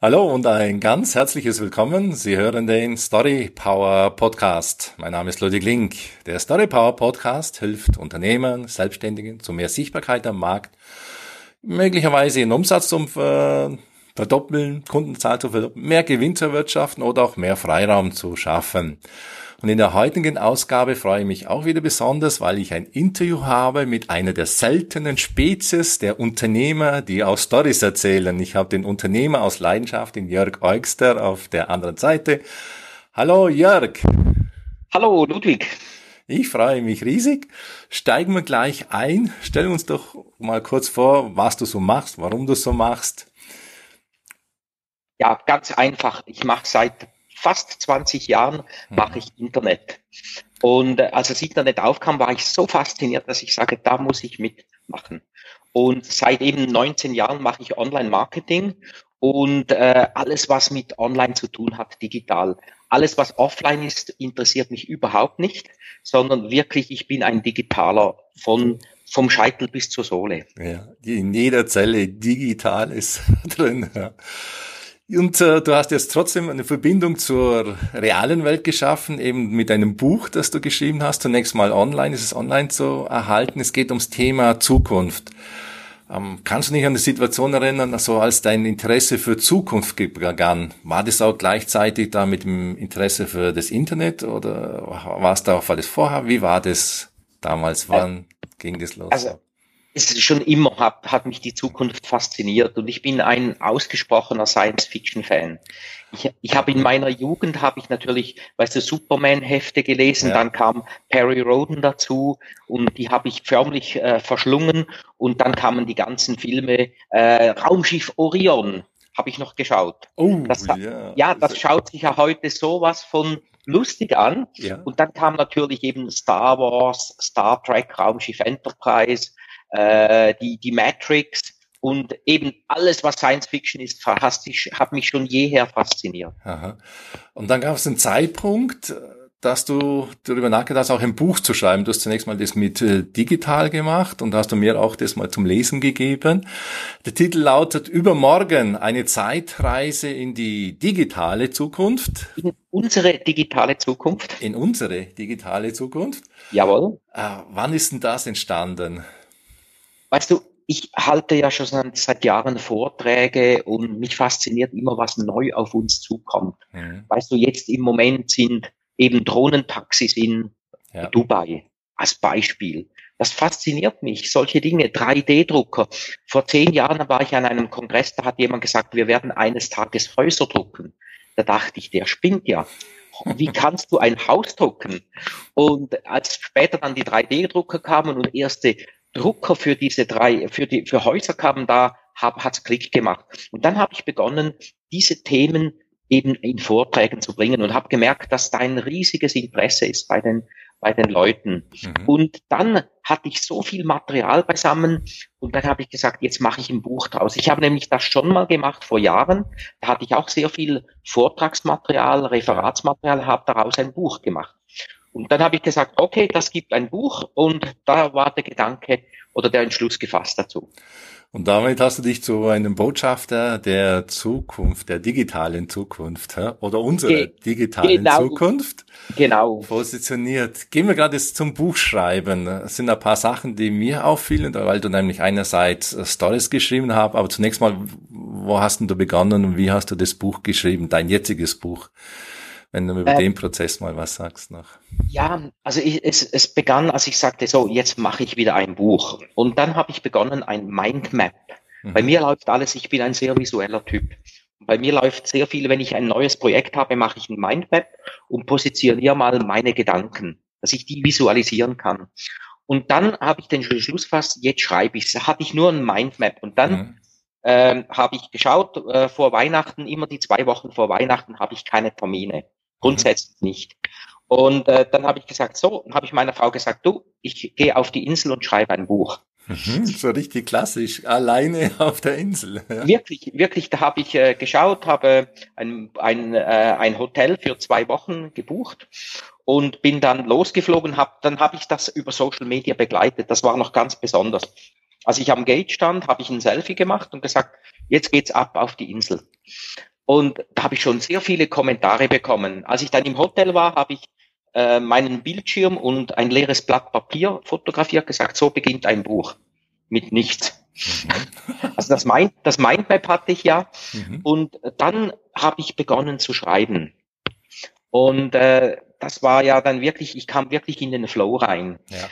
Hallo und ein ganz herzliches Willkommen. Sie hören den Story Power Podcast. Mein Name ist Ludwig Link. Der Story Power Podcast hilft Unternehmern, Selbstständigen zu mehr Sichtbarkeit am Markt, möglicherweise ihren Umsatz zu verdoppeln, Kundenzahl zu verdoppeln, mehr Gewinn zu erwirtschaften oder auch mehr Freiraum zu schaffen. Und in der heutigen Ausgabe freue ich mich auch wieder besonders, weil ich ein Interview habe mit einer der seltenen Spezies der Unternehmer, die auch Stories erzählen. Ich habe den Unternehmer aus Leidenschaft, den Jörg Eugster, auf der anderen Seite. Hallo Jörg. Hallo Ludwig. Ich freue mich riesig. Steigen wir gleich ein. Stell uns doch mal kurz vor, was du so machst, warum du so machst. Ja, ganz einfach. Ich mache seit fast 20 Jahren mache mhm. ich Internet. Und äh, als das Internet aufkam, war ich so fasziniert, dass ich sage, da muss ich mitmachen. Und seit eben 19 Jahren mache ich Online-Marketing und äh, alles, was mit Online zu tun hat, digital. Alles, was offline ist, interessiert mich überhaupt nicht, sondern wirklich, ich bin ein Digitaler von vom Scheitel bis zur Sohle. Ja, in jeder Zelle digital ist drin. Ja. Und äh, du hast jetzt trotzdem eine Verbindung zur realen Welt geschaffen, eben mit einem Buch, das du geschrieben hast. Zunächst mal online, ist es online zu erhalten. Es geht ums Thema Zukunft. Ähm, kannst du dich an die Situation erinnern, also als dein Interesse für Zukunft begann? War das auch gleichzeitig da mit dem Interesse für das Internet oder war es da auch alles vorher? Wie war das damals? Wann äh, ging das los? Also ist schon immer hat, hat mich die Zukunft fasziniert und ich bin ein ausgesprochener Science-Fiction-Fan. Ich, ich habe in meiner Jugend habe ich natürlich, weißt du, Superman-Hefte gelesen, ja. dann kam Perry Roden dazu und die habe ich förmlich äh, verschlungen und dann kamen die ganzen Filme äh, Raumschiff Orion habe ich noch geschaut. Oh, das, ja. ja, das schaut sich ja heute sowas von lustig an. Ja. Und dann kam natürlich eben Star Wars, Star Trek, Raumschiff Enterprise, äh, die, die Matrix und eben alles, was Science Fiction ist, fantastisch, hat mich schon jeher fasziniert. Aha. Und dann gab es einen Zeitpunkt, dass du darüber nachgedacht hast, auch ein Buch zu schreiben. Du hast zunächst mal das mit äh, digital gemacht und hast du mir auch das mal zum Lesen gegeben. Der Titel lautet Übermorgen, eine Zeitreise in die digitale Zukunft. In unsere digitale Zukunft. In unsere digitale Zukunft. Jawohl. Äh, wann ist denn das entstanden? Weißt du, ich halte ja schon seit Jahren Vorträge und mich fasziniert immer, was neu auf uns zukommt. Mhm. Weißt du, jetzt im Moment sind eben Drohnentaxis in ja. Dubai als Beispiel. Das fasziniert mich, solche Dinge, 3D-Drucker. Vor zehn Jahren war ich an einem Kongress, da hat jemand gesagt, wir werden eines Tages Häuser drucken. Da dachte ich, der spinnt ja. Wie kannst du ein Haus drucken? Und als später dann die 3D-Drucker kamen und erste Drucker für diese drei, für die, für Häuser kamen da, hab, hat's Klick gemacht. Und dann habe ich begonnen, diese Themen eben in Vorträgen zu bringen und habe gemerkt, dass da ein riesiges Interesse ist bei den bei den Leuten. Mhm. Und dann hatte ich so viel Material beisammen und dann habe ich gesagt, jetzt mache ich ein Buch draus. Ich habe nämlich das schon mal gemacht vor Jahren. Da hatte ich auch sehr viel Vortragsmaterial, Referatsmaterial, habe daraus ein Buch gemacht. Und dann habe ich gesagt, okay, das gibt ein Buch und da war der Gedanke oder der Entschluss gefasst dazu. Und damit hast du dich zu einem Botschafter der Zukunft, der digitalen Zukunft oder unserer Ge digitalen genau, Zukunft genau. positioniert. Gehen wir gerade jetzt zum Buchschreiben. Es sind ein paar Sachen, die mir auffielen, weil du nämlich einerseits Stories geschrieben hast, aber zunächst mal, wo hast du begonnen und wie hast du das Buch geschrieben, dein jetziges Buch? Wenn du über äh, den Prozess mal was sagst noch. Ja, also ich, es, es begann, als ich sagte, so, jetzt mache ich wieder ein Buch. Und dann habe ich begonnen, ein Mindmap. Mhm. Bei mir läuft alles, ich bin ein sehr visueller Typ. Bei mir läuft sehr viel, wenn ich ein neues Projekt habe, mache ich ein Mindmap und positioniere mal meine Gedanken, dass ich die visualisieren kann. Und dann habe ich den Schluss fast, jetzt schreibe ich es. Hatte ich nur ein Mindmap. Und dann mhm. ähm, habe ich geschaut, äh, vor Weihnachten, immer die zwei Wochen vor Weihnachten habe ich keine Termine. Grundsätzlich nicht. Und äh, dann habe ich gesagt, so, habe ich meiner Frau gesagt, du, ich gehe auf die Insel und schreibe ein Buch. Mhm, so richtig klassisch, alleine auf der Insel. Ja. Wirklich, wirklich, da habe ich äh, geschaut, habe ein, ein, äh, ein Hotel für zwei Wochen gebucht und bin dann losgeflogen, hab, dann habe ich das über Social Media begleitet. Das war noch ganz besonders. Als ich am Gate stand, habe ich ein Selfie gemacht und gesagt, jetzt geht's ab auf die Insel. Und da habe ich schon sehr viele Kommentare bekommen. Als ich dann im Hotel war, habe ich äh, meinen Bildschirm und ein leeres Blatt Papier fotografiert, gesagt, so beginnt ein Buch. Mit nichts. Mhm. Also das, Mind, das Mindmap hatte ich ja. Mhm. Und dann habe ich begonnen zu schreiben. Und äh, das war ja dann wirklich, ich kam wirklich in den Flow rein. Ja.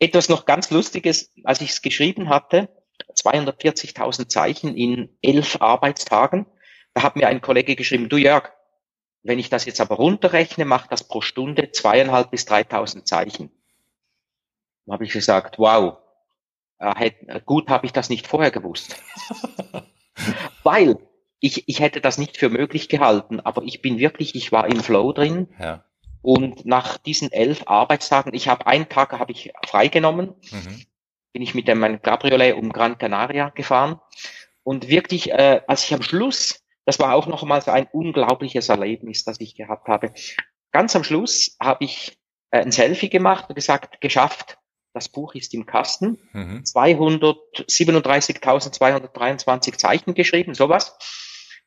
Etwas noch ganz Lustiges, als ich es geschrieben hatte, 240.000 Zeichen in elf Arbeitstagen, da hat mir ein Kollege geschrieben, du Jörg, wenn ich das jetzt aber runterrechne, macht das pro Stunde zweieinhalb bis 3.000 Zeichen. Da habe ich gesagt, wow, äh, gut habe ich das nicht vorher gewusst. Weil ich, ich hätte das nicht für möglich gehalten, aber ich bin wirklich, ich war im Flow drin. Ja. Und nach diesen elf Arbeitstagen, ich habe einen Tag habe ich freigenommen, mhm. bin ich mit dem Cabriolet um Gran Canaria gefahren und wirklich, äh, als ich am Schluss, das war auch nochmals ein unglaubliches Erlebnis, das ich gehabt habe. Ganz am Schluss habe ich äh, ein Selfie gemacht und gesagt, geschafft, das Buch ist im Kasten. Mhm. 237.223 Zeichen geschrieben, sowas.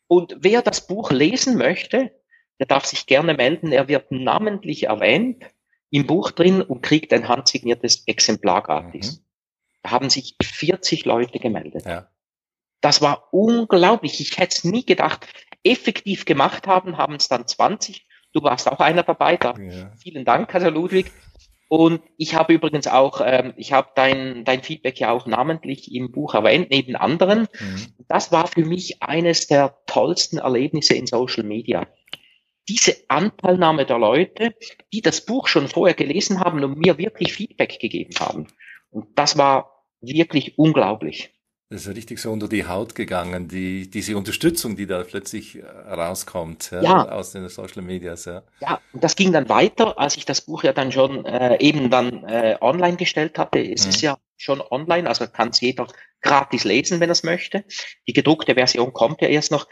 Und wer das Buch lesen möchte, der darf sich gerne melden. Er wird namentlich erwähnt im Buch drin und kriegt ein handsigniertes Exemplar gratis. Mhm. Da haben sich 40 Leute gemeldet. Ja. Das war unglaublich. Ich hätte es nie gedacht. Effektiv gemacht haben, haben es dann 20. Du warst auch einer dabei. Da. Ja. Vielen Dank, Herr Ludwig. Und ich habe übrigens auch, ähm, ich habe dein, dein Feedback ja auch namentlich im Buch erwähnt, neben anderen. Mhm. Das war für mich eines der tollsten Erlebnisse in Social Media. Diese Anteilnahme der Leute, die das Buch schon vorher gelesen haben und mir wirklich Feedback gegeben haben. Und das war wirklich unglaublich. Das ist richtig so unter die Haut gegangen, die, diese Unterstützung, die da plötzlich äh, rauskommt ja, ja. aus den Social Medias. Ja. ja, und das ging dann weiter, als ich das Buch ja dann schon äh, eben dann äh, online gestellt hatte. Es mhm. ist ja schon online, also kann es jeder gratis lesen, wenn er es möchte. Die gedruckte Version kommt ja erst noch.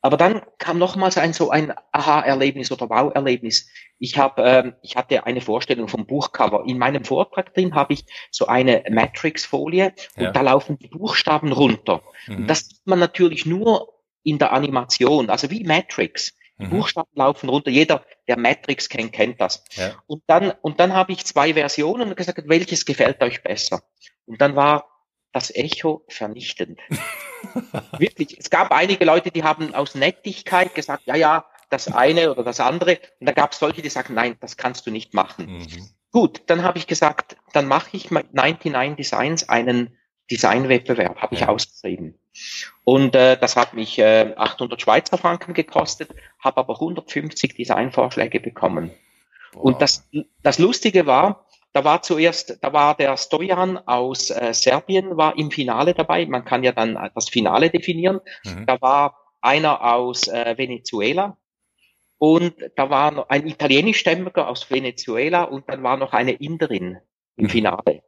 Aber dann kam nochmals ein so ein Aha-Erlebnis oder Wow-Erlebnis. Ich habe, ähm, ich hatte eine Vorstellung vom Buchcover. In meinem Vortrag drin habe ich so eine Matrix-Folie ja. und da laufen die Buchstaben runter. Mhm. Und das sieht man natürlich nur in der Animation, also wie Matrix. Die mhm. Buchstaben laufen runter. Jeder, der Matrix kennt, kennt das. Ja. Und dann, und dann habe ich zwei Versionen und gesagt, welches gefällt euch besser? Und dann war das Echo vernichtend. Wirklich. Es gab einige Leute, die haben aus Nettigkeit gesagt, ja, ja, das eine oder das andere. Und da gab es solche, die sagen, nein, das kannst du nicht machen. Mhm. Gut, dann habe ich gesagt, dann mache ich mit 99 Designs einen Designwettbewerb, habe ich ja. ausgeschrieben. Und äh, das hat mich äh, 800 Schweizer Franken gekostet, habe aber 150 Designvorschläge bekommen. Boah. Und das, das Lustige war, da war zuerst, da war der Stojan aus äh, Serbien war im Finale dabei. Man kann ja dann das Finale definieren. Mhm. Da war einer aus äh, Venezuela und da war noch ein italienischstämmiger aus Venezuela und dann war noch eine Inderin im. Finale.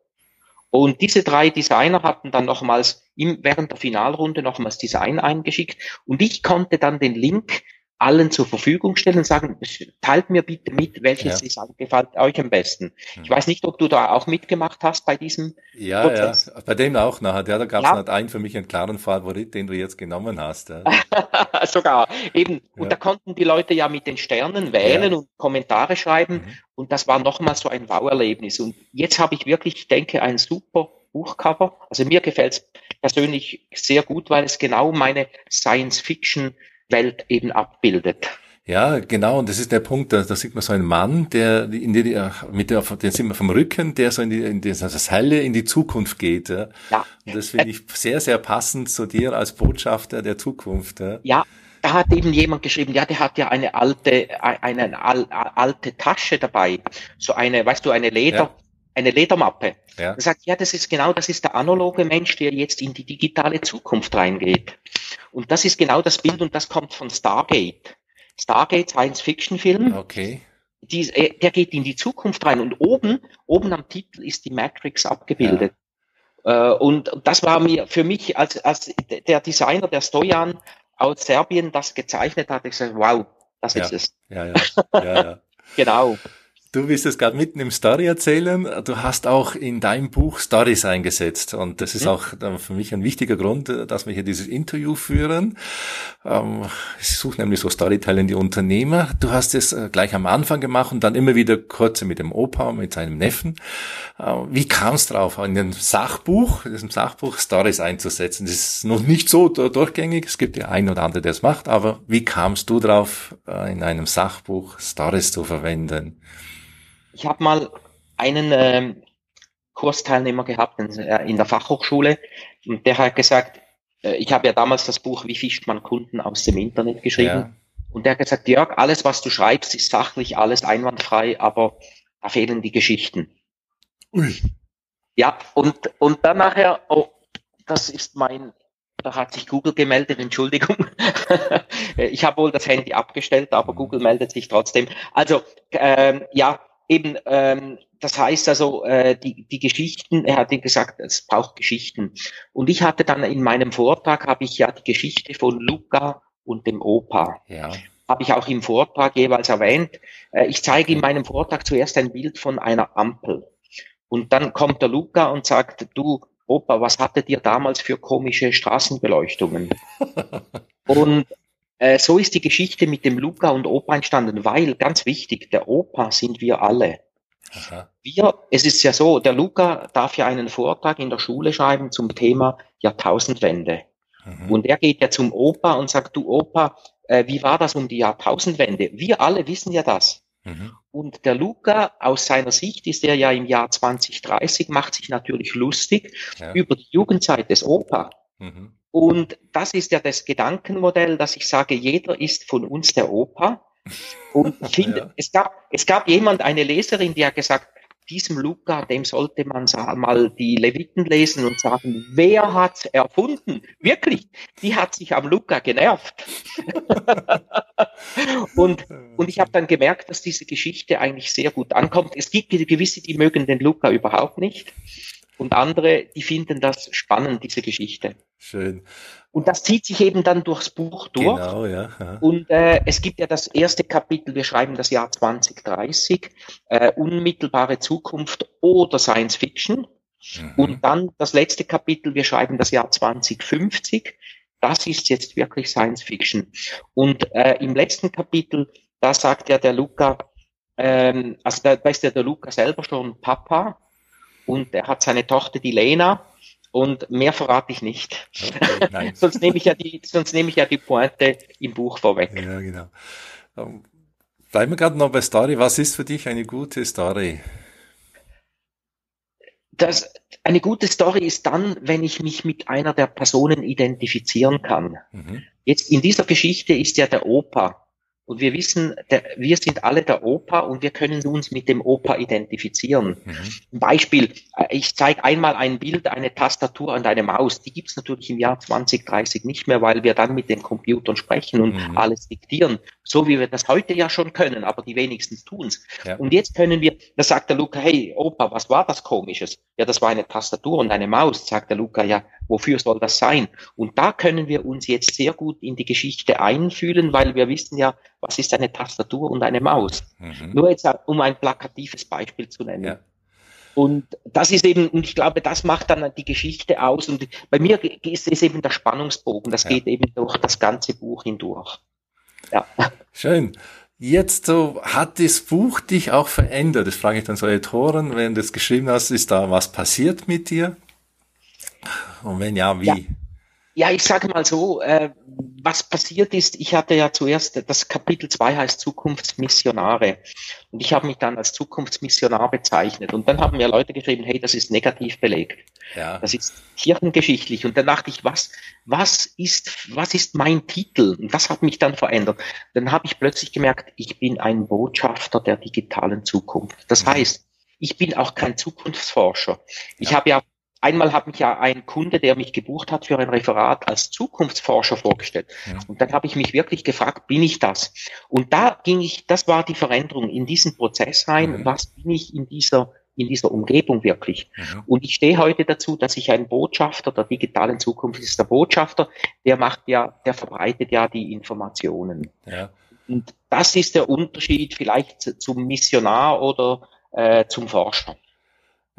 Und diese drei Designer hatten dann nochmals im, während der Finalrunde nochmals Design eingeschickt. Und ich konnte dann den Link allen zur Verfügung stellen und sagen, teilt mir bitte mit, welches ja. Design gefällt euch am besten. Ich weiß nicht, ob du da auch mitgemacht hast bei diesem Ja, Prozess. ja, bei dem auch nachher. Ja, da gab es ja. einen für mich einen klaren Favorit, den du jetzt genommen hast. Ja. Sogar, eben. Und da konnten die Leute ja mit den Sternen wählen und Kommentare schreiben. Mhm. Und das war nochmal so ein Wow-Erlebnis. Und jetzt habe ich wirklich, ich denke, ein super Buchcover. Also mir gefällt es persönlich sehr gut, weil es genau meine Science-Fiction Welt eben abbildet. Ja, genau. Und das ist der Punkt, da, da sieht man so einen Mann, der in die, mit der, den sieht man vom Rücken, der so in die, in das, das Helle in die Zukunft geht. Ja. ja. Und das finde ich sehr, sehr passend zu dir als Botschafter der Zukunft. Ja. ja. Da hat eben jemand geschrieben, ja, der hat ja eine alte, eine, eine alte Tasche dabei. So eine, weißt du, eine Leder, ja eine Ledermappe. Ja. Er sagt, ja, das ist genau, das ist der analoge Mensch, der jetzt in die digitale Zukunft reingeht. Und das ist genau das Bild und das kommt von Stargate. Stargate Science-Fiction-Film. Okay. Die, äh, der geht in die Zukunft rein und oben, oben am Titel ist die Matrix abgebildet. Ja. Äh, und das war mir für mich, als, als der Designer, der Stojan aus Serbien das gezeichnet hat, ich gesagt, wow, das ja. ist es. Ja, ja. ja, ja. genau. Du bist es gerade mitten im Story erzählen. Du hast auch in deinem Buch Stories eingesetzt. Und das ist mhm. auch für mich ein wichtiger Grund, dass wir hier dieses Interview führen. Ähm, ich suche nämlich so Storytelling die Unternehmer. Du hast es äh, gleich am Anfang gemacht und dann immer wieder kurz mit dem Opa, mit seinem Neffen. Äh, wie kam es drauf, in dem Sachbuch, in diesem Sachbuch Stories einzusetzen? Das ist noch nicht so durchgängig. Es gibt ja ein oder andere, der es macht. Aber wie kamst du drauf, äh, in einem Sachbuch Stories zu verwenden? Ich habe mal einen äh, Kursteilnehmer gehabt in, äh, in der Fachhochschule und der hat gesagt, äh, ich habe ja damals das Buch Wie fischt man Kunden aus dem Internet geschrieben. Ja. Und der hat gesagt, Jörg, alles, was du schreibst, ist sachlich, alles einwandfrei, aber da fehlen die Geschichten. Ui. Ja, und, und dann nachher, oh, das ist mein, da hat sich Google gemeldet, Entschuldigung. ich habe wohl das Handy abgestellt, aber Google meldet sich trotzdem. Also, ähm, ja, eben, ähm, das heißt also, äh, die, die Geschichten, er hat gesagt, es braucht Geschichten. Und ich hatte dann in meinem Vortrag, habe ich ja die Geschichte von Luca und dem Opa. Ja. Habe ich auch im Vortrag jeweils erwähnt. Äh, ich zeige in meinem Vortrag zuerst ein Bild von einer Ampel. Und dann kommt der Luca und sagt, du, Opa, was hattet ihr damals für komische Straßenbeleuchtungen? und äh, so ist die Geschichte mit dem Luca und Opa entstanden, weil, ganz wichtig, der Opa sind wir alle. Aha. Wir, es ist ja so, der Luca darf ja einen Vortrag in der Schule schreiben zum Thema Jahrtausendwende. Mhm. Und er geht ja zum Opa und sagt, du Opa, äh, wie war das um die Jahrtausendwende? Wir alle wissen ja das. Mhm. Und der Luca, aus seiner Sicht ist er ja im Jahr 2030, macht sich natürlich lustig ja. über die Jugendzeit des Opa. Mhm. Und das ist ja das Gedankenmodell, dass ich sage, jeder ist von uns der Opa. Und ich finde, ja. es gab, es gab jemand, eine Leserin, die hat gesagt, diesem Luca, dem sollte man mal die Leviten lesen und sagen, wer hat erfunden? Wirklich, die hat sich am Luca genervt. und, und ich habe dann gemerkt, dass diese Geschichte eigentlich sehr gut ankommt. Es gibt gewisse, die mögen den Luca überhaupt nicht und andere, die finden das spannend, diese Geschichte. Schön. Und das zieht sich eben dann durchs Buch durch. Genau, ja. ja. Und äh, es gibt ja das erste Kapitel, wir schreiben das Jahr 2030, äh, unmittelbare Zukunft oder Science Fiction. Mhm. Und dann das letzte Kapitel, wir schreiben das Jahr 2050. Das ist jetzt wirklich Science Fiction. Und äh, im letzten Kapitel, da sagt ja der Luca, ähm, also da, da ist ja der Luca selber schon Papa und er hat seine Tochter, die Lena, und mehr verrate ich nicht. Okay, sonst nehme ich ja die, sonst nehme ich ja die Pointe im Buch vorweg. Ja, genau. Um, bleiben wir gerade noch bei Story. Was ist für dich eine gute Story? Das, eine gute Story ist dann, wenn ich mich mit einer der Personen identifizieren kann. Mhm. Jetzt in dieser Geschichte ist ja der Opa und wir wissen, der, wir sind alle der Opa und wir können uns mit dem Opa identifizieren. Mhm. Beispiel, äh, ich zeige einmal ein Bild, eine Tastatur und eine Maus. Die gibt es natürlich im Jahr 2030 nicht mehr, weil wir dann mit den Computern sprechen und mhm. alles diktieren. So wie wir das heute ja schon können, aber die wenigsten tun's. Ja. Und jetzt können wir, da sagt der Luca, hey Opa, was war das Komisches? Ja, das war eine Tastatur und eine Maus, sagt der Luca, ja, wofür soll das sein? Und da können wir uns jetzt sehr gut in die Geschichte einfühlen, weil wir wissen ja, was ist eine Tastatur und eine Maus? Mhm. Nur jetzt, um ein plakatives Beispiel zu nennen. Ja. Und das ist eben, und ich glaube, das macht dann die Geschichte aus. Und bei mir ist es eben der Spannungsbogen. Das ja. geht eben durch das ganze Buch hindurch. Ja. Schön. Jetzt so, hat das Buch dich auch verändert? Das frage ich dann so Autoren, wenn du es geschrieben hast, ist da was passiert mit dir? Und wenn ja, wie? Ja, ja ich sage mal so, äh, was passiert ist, ich hatte ja zuerst, das Kapitel 2 heißt Zukunftsmissionare. Und ich habe mich dann als Zukunftsmissionar bezeichnet. Und dann haben mir Leute geschrieben, hey, das ist negativ belegt. Ja. Das ist kirchengeschichtlich. Und dann dachte ich, was, was ist, was ist mein Titel? Und das hat mich dann verändert. Dann habe ich plötzlich gemerkt, ich bin ein Botschafter der digitalen Zukunft. Das mhm. heißt, ich bin auch kein Zukunftsforscher. Ich ja. habe ja Einmal hat mich ja ein Kunde, der mich gebucht hat für ein Referat als Zukunftsforscher vorgestellt. Ja. Und dann habe ich mich wirklich gefragt, bin ich das? Und da ging ich, das war die Veränderung in diesen Prozess rein. Mhm. Was bin ich in dieser in dieser Umgebung wirklich. Mhm. Und ich stehe heute dazu, dass ich ein Botschafter der digitalen Zukunft ist. Der Botschafter, der macht ja, der verbreitet ja die Informationen. Ja. Und das ist der Unterschied vielleicht zum Missionar oder äh, zum Forscher.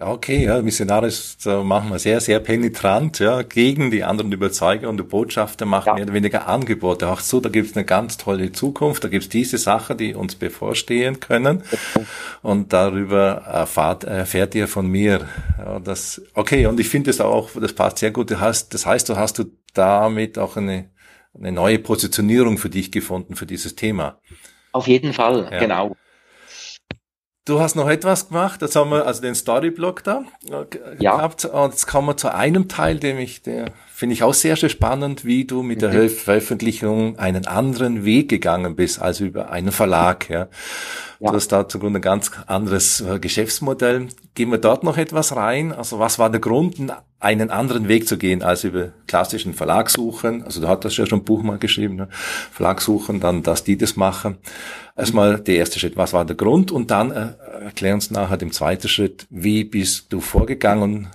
Okay, ja, Missionare ist äh, manchmal sehr, sehr penetrant, ja, gegen die anderen Überzeuger und die Botschafter machen ja. mehr oder weniger Angebote. Auch so, da gibt's eine ganz tolle Zukunft, da gibt's diese Sachen, die uns bevorstehen können. Und darüber erfahrt, erfährt ihr von mir. Ja, das, okay, und ich finde es auch, das passt sehr gut. Das heißt, das heißt, du hast du damit auch eine, eine neue Positionierung für dich gefunden, für dieses Thema. Auf jeden Fall, ja. genau. Du hast noch etwas gemacht, jetzt haben wir also den Storyblock da äh, ja. gehabt und jetzt kommen wir zu einem Teil, dem ich, der finde ich auch sehr, sehr spannend, wie du mit der mhm. Veröffentlichung einen anderen Weg gegangen bist, als über einen Verlag, ja. ja. Du hast da zugrunde ein ganz anderes äh, Geschäftsmodell. Gehen wir dort noch etwas rein? Also was war der Grund, einen anderen Weg zu gehen, als über klassischen Verlag suchen? Also du hattest ja schon ein Buch mal geschrieben, ne? Verlag suchen, dann, dass die das machen. Erstmal der erste Schritt, was war der Grund? Und dann äh, erklär uns nachher dem zweiten Schritt, wie bist du vorgegangen?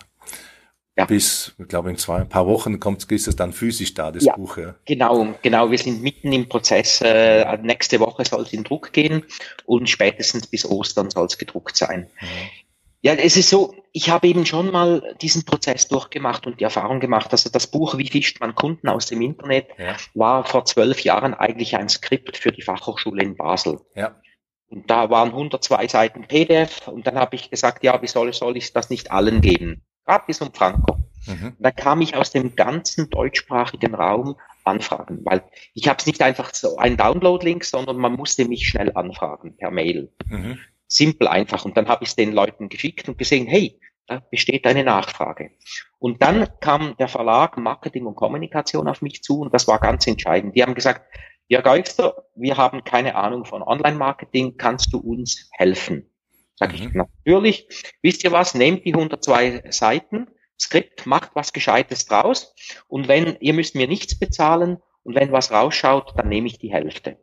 Ja. Bis, ich glaube, in zwei, ein paar Wochen kommt, ist es dann physisch da, das ja, Buch. Ja. Genau, genau. Wir sind mitten im Prozess. Äh, nächste Woche soll es in Druck gehen und spätestens bis Ostern soll es gedruckt sein. Mhm. Ja, es ist so, ich habe eben schon mal diesen Prozess durchgemacht und die Erfahrung gemacht, also das Buch Wie fischt man Kunden aus dem Internet ja. war vor zwölf Jahren eigentlich ein Skript für die Fachhochschule in Basel. Ja. Und da waren 102 Seiten PDF und dann habe ich gesagt, ja, wie soll, soll ich das nicht allen geben? Gratis und Franco. Mhm. Da kam ich aus dem ganzen deutschsprachigen Raum anfragen, weil ich habe es nicht einfach so ein Download-Link, sondern man musste mich schnell anfragen per Mail. Mhm. Simpel einfach. Und dann habe ich es den Leuten geschickt und gesehen, hey, da besteht eine Nachfrage. Und dann kam der Verlag Marketing und Kommunikation auf mich zu und das war ganz entscheidend. Die haben gesagt, ja Geister, wir haben keine Ahnung von Online-Marketing, kannst du uns helfen? Sag mhm. ich, natürlich. Wisst ihr was, nehmt die 102 Seiten, Skript, macht was Gescheites draus und wenn, ihr müsst mir nichts bezahlen und wenn was rausschaut, dann nehme ich die Hälfte.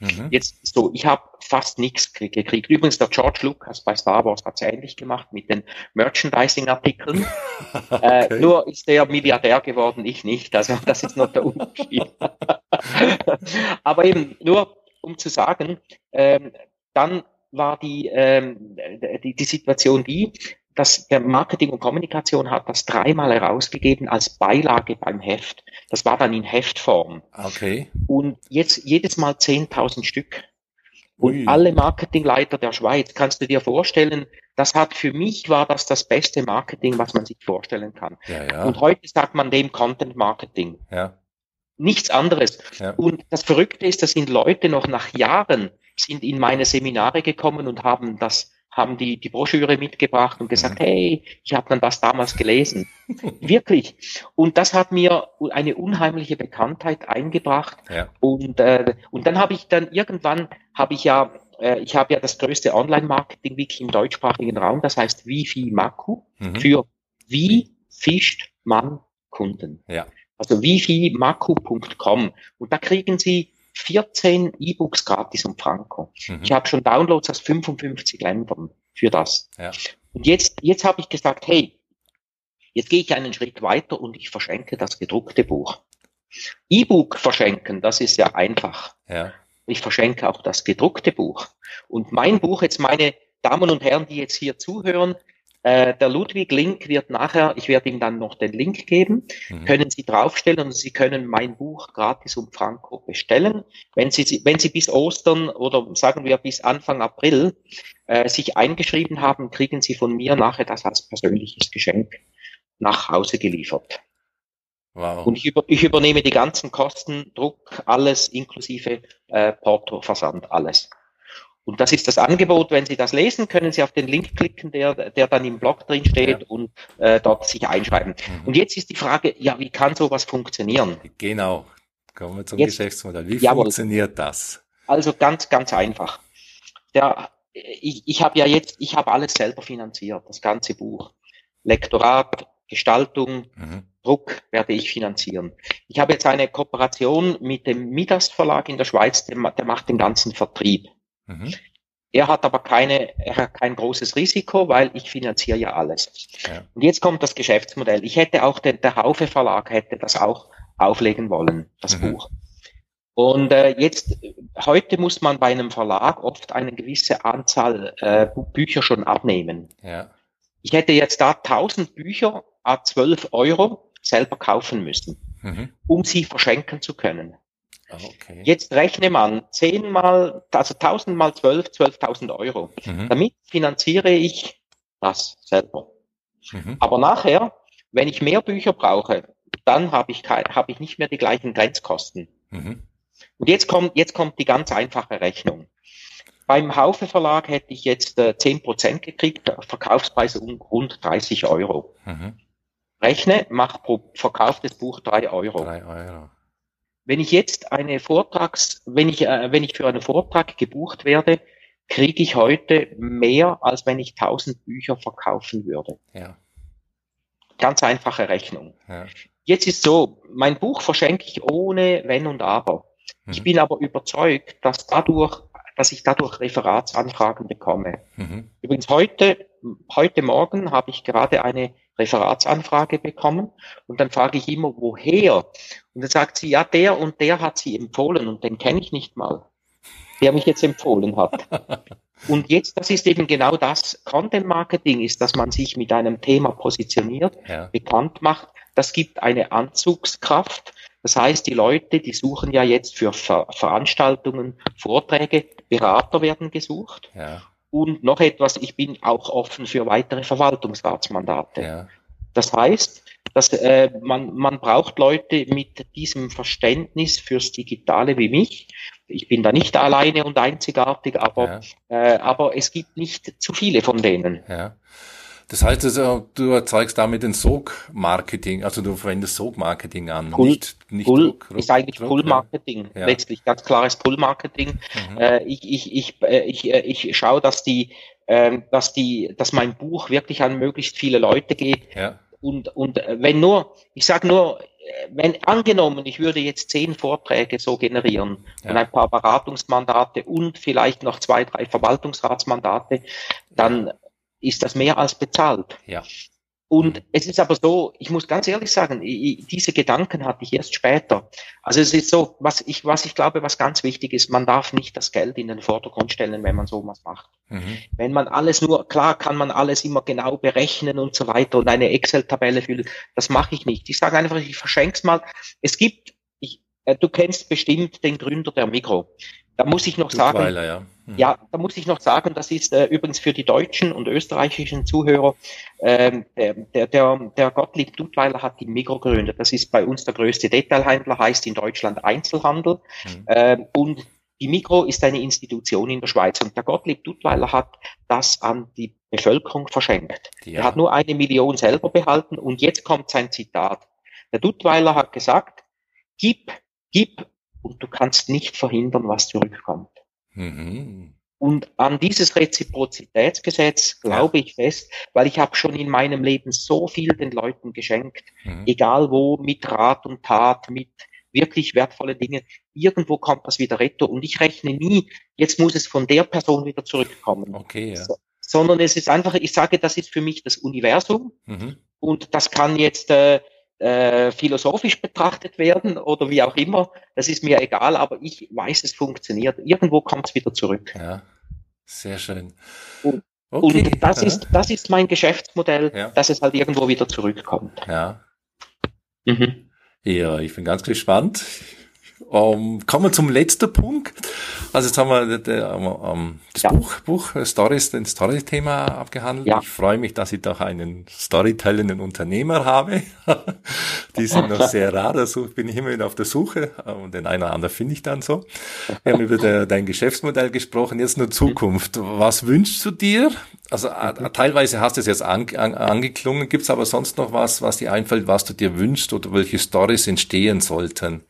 Mhm. Jetzt so, ich habe fast nichts gekriegt. Übrigens, der George Lucas bei Star Wars hat es ähnlich gemacht mit den Merchandising-Artikeln. Äh, okay. äh, nur ist der Milliardär geworden, ich nicht. Also das ist noch der Unterschied. Aber eben nur, um zu sagen, ähm, dann war die, ähm, die, die Situation die, dass der Marketing und Kommunikation hat das dreimal herausgegeben als Beilage beim Heft. Das war dann in Heftform. Okay. Und jetzt jedes Mal 10.000 Stück. Und Ui. alle Marketingleiter der Schweiz, kannst du dir vorstellen, das hat für mich war das das beste Marketing, was man sich vorstellen kann. Ja, ja. Und heute sagt man dem Content Marketing. Ja. Nichts anderes. Ja. Und das Verrückte ist, das sind Leute noch nach Jahren sind in meine Seminare gekommen und haben das haben die die Broschüre mitgebracht und gesagt, mhm. hey, ich habe dann das damals gelesen. Wirklich. Und das hat mir eine unheimliche Bekanntheit eingebracht. Ja. Und, äh, und dann habe ich dann irgendwann, habe ich ja, äh, ich habe ja das größte Online-Marketing-Wiki im deutschsprachigen Raum, das heißt Wifi Maku, mhm. für wie fischt man Kunden. Ja. Also wifimaku.com. Und da kriegen Sie 14 E-Books gratis um Franco. Mhm. Ich habe schon Downloads aus 55 Ländern für das. Ja. Und jetzt, jetzt habe ich gesagt, hey, jetzt gehe ich einen Schritt weiter und ich verschenke das gedruckte Buch. E-Book verschenken, das ist ja einfach. Ja. Ich verschenke auch das gedruckte Buch. Und mein Buch, jetzt meine Damen und Herren, die jetzt hier zuhören, äh, der Ludwig Link wird nachher, ich werde ihm dann noch den Link geben, mhm. können Sie draufstellen und Sie können mein Buch gratis um Franco bestellen. Wenn Sie, wenn Sie bis Ostern oder sagen wir bis Anfang April äh, sich eingeschrieben haben, kriegen Sie von mir nachher das als persönliches Geschenk nach Hause geliefert. Wow. Und ich, über, ich übernehme die ganzen Kosten, Druck, alles inklusive äh, Porto, Versand, alles. Und das ist das Angebot. Wenn Sie das lesen, können Sie auf den Link klicken, der, der dann im Blog drin steht ja. und äh, dort sich einschreiben. Mhm. Und jetzt ist die Frage, ja, wie kann sowas funktionieren? Genau. Kommen wir zum jetzt, Geschäftsmodell. Wie jawohl. funktioniert das? Also ganz, ganz einfach. Der, ich ich habe ja jetzt, ich habe alles selber finanziert, das ganze Buch. Lektorat, Gestaltung, mhm. Druck werde ich finanzieren. Ich habe jetzt eine Kooperation mit dem Midas Verlag in der Schweiz, der, der macht den ganzen Vertrieb. Mhm. Er hat aber keine, er hat kein großes Risiko, weil ich finanziere ja alles. Ja. Und jetzt kommt das Geschäftsmodell. Ich hätte auch, den, der Haufe Verlag hätte das auch auflegen wollen, das mhm. Buch. Und äh, jetzt, heute muss man bei einem Verlag oft eine gewisse Anzahl äh, Bücher schon abnehmen. Ja. Ich hätte jetzt da 1000 Bücher a 12 Euro selber kaufen müssen, mhm. um sie verschenken zu können. Ah, okay. Jetzt rechne man 10 mal, also 1000 mal 12, 12.000 Euro. Mhm. Damit finanziere ich das selber. Mhm. Aber nachher, wenn ich mehr Bücher brauche, dann habe ich, hab ich nicht mehr die gleichen Grenzkosten. Mhm. Und jetzt kommt, jetzt kommt die ganz einfache Rechnung. Beim Haufe Verlag hätte ich jetzt äh, 10% gekriegt, Verkaufspreis um rund 30 Euro. Mhm. Rechne, mach pro verkauftes Buch 3 Euro. 3 Euro. Wenn ich jetzt eine Vortrags, wenn ich, äh, wenn ich für einen Vortrag gebucht werde, kriege ich heute mehr, als wenn ich 1000 Bücher verkaufen würde. Ja. Ganz einfache Rechnung. Ja. Jetzt ist so, mein Buch verschenke ich ohne Wenn und Aber. Mhm. Ich bin aber überzeugt, dass dadurch, dass ich dadurch Referatsanfragen bekomme. Mhm. Übrigens heute, heute Morgen habe ich gerade eine Referatsanfrage bekommen und dann frage ich immer, woher? Und dann sagt sie, ja, der und der hat sie empfohlen und den kenne ich nicht mal, der mich jetzt empfohlen hat. Und jetzt, das ist eben genau das. Content Marketing ist, dass man sich mit einem Thema positioniert, ja. bekannt macht. Das gibt eine Anzugskraft. Das heißt, die Leute, die suchen ja jetzt für Ver Veranstaltungen, Vorträge, Berater werden gesucht. Ja. Und noch etwas, ich bin auch offen für weitere Verwaltungsratsmandate. Ja. Das heißt, dass äh, man, man braucht Leute mit diesem Verständnis fürs Digitale wie mich. Ich bin da nicht alleine und einzigartig, aber, ja. äh, aber es gibt nicht zu viele von denen. Ja. Das heißt, also, du erzeugst damit ein Sog-Marketing, also du verwendest Sog-Marketing an, Pull, nicht, nicht Pull Druck, Druck, ist eigentlich Pull-Marketing, ja. letztlich ganz klares Pull-Marketing. Mhm. Äh, ich, ich, ich, äh, ich, äh, ich schaue, dass die, äh, dass die, dass mein Buch wirklich an möglichst viele Leute geht. Ja. Und, und äh, wenn nur, ich sage nur, wenn angenommen, ich würde jetzt zehn Vorträge so generieren ja. und ein paar Beratungsmandate und vielleicht noch zwei, drei Verwaltungsratsmandate, dann ist das mehr als bezahlt. Ja. Und mhm. es ist aber so, ich muss ganz ehrlich sagen, ich, diese Gedanken hatte ich erst später. Also es ist so, was ich, was ich glaube, was ganz wichtig ist, man darf nicht das Geld in den Vordergrund stellen, wenn man sowas macht. Mhm. Wenn man alles nur, klar kann man alles immer genau berechnen und so weiter und eine Excel-Tabelle füllen, das mache ich nicht. Ich sage einfach, ich verschenk's mal. Es gibt, ich, äh, du kennst bestimmt den Gründer der Mikro. Da muss ich noch sagen, Weiler, ja. Mhm. ja. da muss ich noch sagen, das ist äh, übrigens für die deutschen und österreichischen Zuhörer, ähm, der, der, der Gottlieb Duttweiler hat die Migro gegründet. Das ist bei uns der größte Detailhändler, heißt in Deutschland Einzelhandel. Mhm. Ähm, und die Migro ist eine Institution in der Schweiz und der Gottlieb Duttweiler hat das an die Bevölkerung verschenkt. Ja. Er hat nur eine Million selber behalten und jetzt kommt sein Zitat. Der Duttweiler hat gesagt, gib, gib und du kannst nicht verhindern, was zurückkommt. Mhm. Und an dieses Reziprozitätsgesetz glaube ich fest, weil ich habe schon in meinem Leben so viel den Leuten geschenkt, mhm. egal wo, mit Rat und Tat, mit wirklich wertvolle Dinge. Irgendwo kommt das wieder retto und ich rechne nie, jetzt muss es von der Person wieder zurückkommen. Okay, ja. So, sondern es ist einfach, ich sage, das ist für mich das Universum mhm. und das kann jetzt äh, äh, philosophisch betrachtet werden oder wie auch immer. Das ist mir egal, aber ich weiß, es funktioniert. Irgendwo kommt es wieder zurück. Ja, sehr schön. Und, okay. und das, ja. ist, das ist mein Geschäftsmodell, ja. dass es halt irgendwo wieder zurückkommt. Ja. Mhm. Ja, ich bin ganz gespannt. Um, ähm, kommen wir zum letzten Punkt. Also jetzt haben wir um, das ja. Buch, Buch Stories, den Story-Thema abgehandelt. Ja. Ich freue mich, dass ich doch einen storytellenden Unternehmer habe. Die sind noch sehr rar, da bin ich immer wieder auf der Suche und den einen oder anderen finde ich dann so. Wir haben über dein Geschäftsmodell gesprochen, jetzt nur Zukunft. Was wünschst du dir? Also mhm. teilweise hast du es jetzt an, an, angeklungen, gibt es aber sonst noch was, was dir einfällt, was du dir wünschst oder welche Stories entstehen sollten?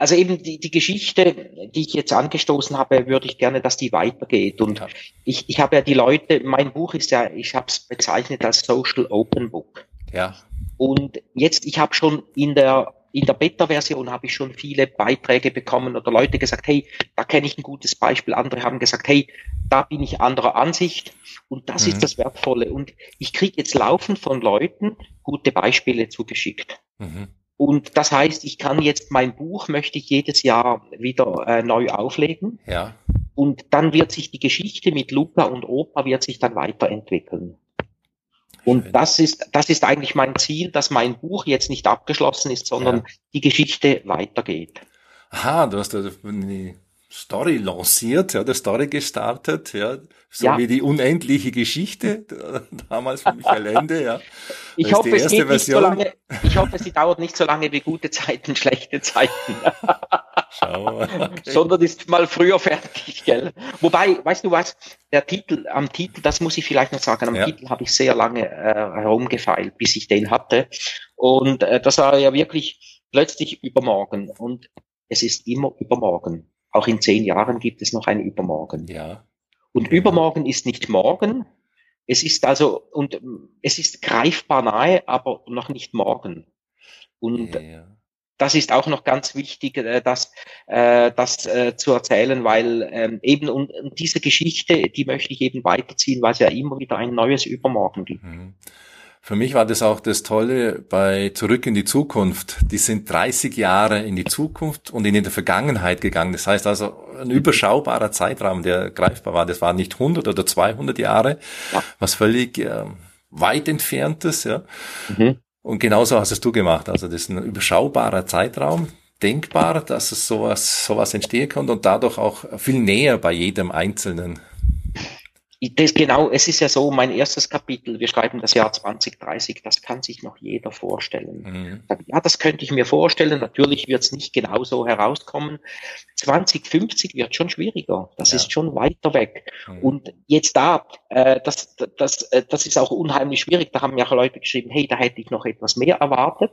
Also eben die, die Geschichte, die ich jetzt angestoßen habe, würde ich gerne, dass die weitergeht. Und ja. ich, ich habe ja die Leute, mein Buch ist ja, ich habe es bezeichnet als Social Open Book. Ja. Und jetzt, ich habe schon in der in der Beta-Version habe ich schon viele Beiträge bekommen oder Leute gesagt, hey, da kenne ich ein gutes Beispiel. Andere haben gesagt, hey, da bin ich anderer Ansicht. Und das mhm. ist das Wertvolle. Und ich kriege jetzt laufend von Leuten gute Beispiele zugeschickt. Mhm. Und das heißt, ich kann jetzt mein Buch möchte ich jedes Jahr wieder äh, neu auflegen. Ja. Und dann wird sich die Geschichte mit Luca und Opa wird sich dann weiterentwickeln. Und das ist, das ist eigentlich mein Ziel, dass mein Buch jetzt nicht abgeschlossen ist, sondern ja. die Geschichte weitergeht. Aha, du hast eine Story lanciert, ja, der Story gestartet, ja, so ja. wie die unendliche Geschichte damals von Michael Ende, ja. Ich hoffe, es geht nicht so lange, ich hoffe, sie dauert nicht so lange wie gute Zeiten, schlechte Zeiten. Schau okay. Sondern ist mal früher fertig, gell? Wobei, weißt du was, der Titel, am Titel, das muss ich vielleicht noch sagen, am ja. Titel habe ich sehr lange äh, herumgefeilt, bis ich den hatte. Und äh, das war ja wirklich plötzlich übermorgen. Und es ist immer übermorgen. Auch in zehn Jahren gibt es noch ein Übermorgen. Ja. Und übermorgen ist nicht morgen. Es ist also, und es ist greifbar nahe, aber noch nicht morgen. Und ja, das ist auch noch ganz wichtig, äh, das, äh, das äh, zu erzählen, weil ähm, eben und, und diese Geschichte, die möchte ich eben weiterziehen, weil es ja immer wieder ein neues Übermorgen gibt. Mhm. Für mich war das auch das Tolle bei Zurück in die Zukunft. Die sind 30 Jahre in die Zukunft und in die Vergangenheit gegangen. Das heißt also ein überschaubarer Zeitraum, der greifbar war. Das waren nicht 100 oder 200 Jahre, ja. was völlig äh, weit entferntes, ja. Mhm. Und genauso hast es du gemacht. Also das ist ein überschaubarer Zeitraum, denkbar, dass es sowas, sowas entstehen kann und dadurch auch viel näher bei jedem Einzelnen. Das genau, es ist ja so, mein erstes Kapitel, wir schreiben das Jahr 2030, das kann sich noch jeder vorstellen. Mhm. Ja, das könnte ich mir vorstellen, natürlich wird es nicht genauso herauskommen. 2050 wird schon schwieriger, das ja. ist schon weiter weg. Mhm. Und jetzt da, äh, das, das, äh, das ist auch unheimlich schwierig, da haben ja Leute geschrieben, hey, da hätte ich noch etwas mehr erwartet.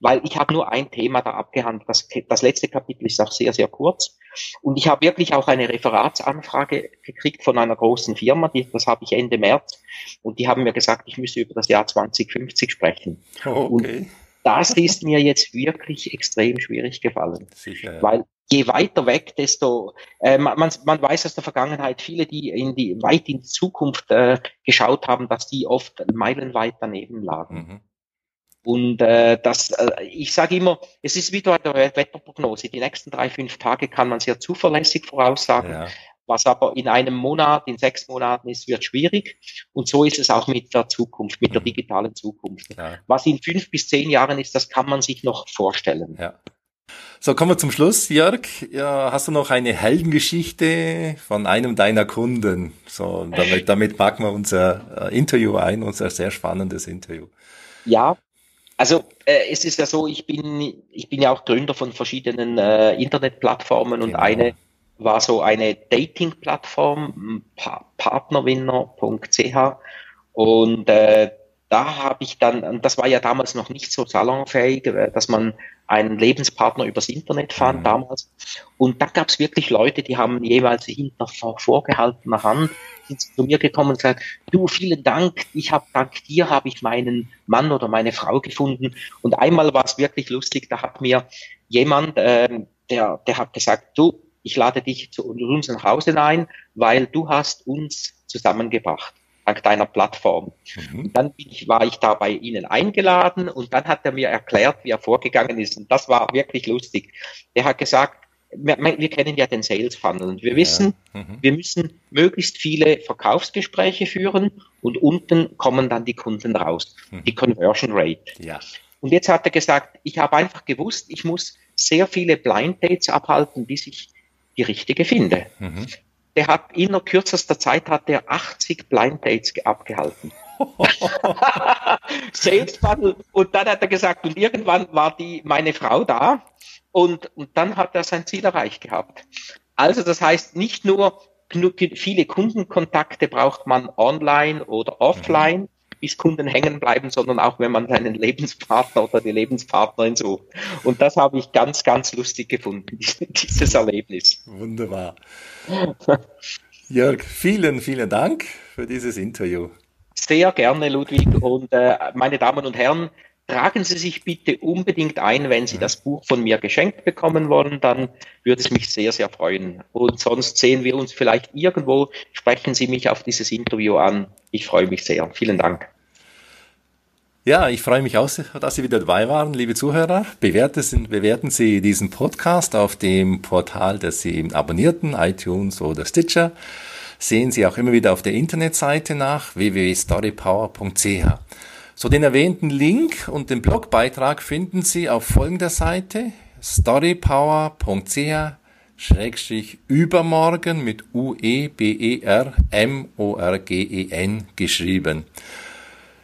Weil ich habe nur ein Thema da abgehandelt. Das, das letzte Kapitel ist auch sehr, sehr kurz. Und ich habe wirklich auch eine Referatsanfrage gekriegt von einer großen Firma, die, das habe ich Ende März. Und die haben mir gesagt, ich müsse über das Jahr 2050 sprechen. Oh, okay. Und das ist mir jetzt wirklich extrem schwierig gefallen. Sicher, ja. Weil je weiter weg, desto äh, man, man weiß aus der Vergangenheit, viele, die in die weit in die Zukunft äh, geschaut haben, dass die oft meilenweit daneben lagen. Mhm. Und äh, das, äh, ich sage immer, es ist wie bei der Wetterprognose. Die nächsten drei, fünf Tage kann man sehr zuverlässig voraussagen. Ja. Was aber in einem Monat, in sechs Monaten ist, wird schwierig. Und so ist es auch mit der Zukunft, mit der mhm. digitalen Zukunft. Ja. Was in fünf bis zehn Jahren ist, das kann man sich noch vorstellen. Ja. So, kommen wir zum Schluss, Jörg. Ja, hast du noch eine Heldengeschichte von einem deiner Kunden? So, damit, damit packen wir unser äh, Interview ein, unser sehr spannendes Interview. Ja, also äh, es ist ja so, ich bin, ich bin ja auch Gründer von verschiedenen äh, Internetplattformen und genau. eine war so eine Dating-Plattform, pa partnerwinner.ch und äh, da habe ich dann, und das war ja damals noch nicht so salonfähig, äh, dass man einen Lebenspartner übers Internet fand mhm. damals. Und da gab es wirklich Leute, die haben jeweils hinter vorgehaltener Hand sind zu mir gekommen und gesagt, du, vielen Dank, ich habe dank dir habe ich meinen Mann oder meine Frau gefunden. Und einmal war es wirklich lustig, da hat mir jemand, äh, der, der hat gesagt, du, ich lade dich zu uns nach Hause ein, weil du hast uns zusammengebracht dank deiner Plattform. Mhm. Dann ich, war ich da bei Ihnen eingeladen und dann hat er mir erklärt, wie er vorgegangen ist. Und das war wirklich lustig. Er hat gesagt, wir, wir kennen ja den Sales Funnel und wir wissen, mhm. wir müssen möglichst viele Verkaufsgespräche führen und unten kommen dann die Kunden raus, mhm. die Conversion Rate. Ja. Und jetzt hat er gesagt, ich habe einfach gewusst, ich muss sehr viele Blind Dates abhalten, bis ich die richtige finde. Mhm der hat innerhalb kürzester Zeit hat der 80 Blind Dates abgehalten. Sales Funnel. Und dann hat er gesagt, und irgendwann war die, meine Frau da und, und dann hat er sein Ziel erreicht gehabt. Also das heißt, nicht nur viele Kundenkontakte braucht man online oder offline, mhm bis Kunden hängen bleiben, sondern auch wenn man seinen Lebenspartner oder die Lebenspartnerin sucht. Und das habe ich ganz, ganz lustig gefunden, dieses Erlebnis. Wunderbar. Jörg, vielen, vielen Dank für dieses Interview. Sehr gerne, Ludwig. Und äh, meine Damen und Herren, tragen Sie sich bitte unbedingt ein, wenn Sie das Buch von mir geschenkt bekommen wollen, dann würde es mich sehr, sehr freuen. Und sonst sehen wir uns vielleicht irgendwo, sprechen Sie mich auf dieses Interview an. Ich freue mich sehr. Vielen Dank. Ja, ich freue mich auch, dass Sie wieder dabei waren, liebe Zuhörer. Bewerten, Sie diesen Podcast auf dem Portal, das Sie abonnierten, iTunes oder Stitcher. Sehen Sie auch immer wieder auf der Internetseite nach www.storypower.ch. So den erwähnten Link und den Blogbeitrag finden Sie auf folgender Seite storypower.ch Schrägstrich übermorgen mit U-E-B-E-R-M-O-R-G-E-N geschrieben.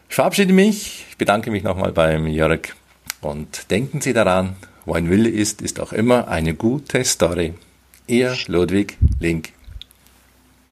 Ich verabschiede mich, ich bedanke mich nochmal beim Jörg und denken Sie daran, wo ein Wille ist, ist auch immer eine gute Story. Ihr Ludwig Link.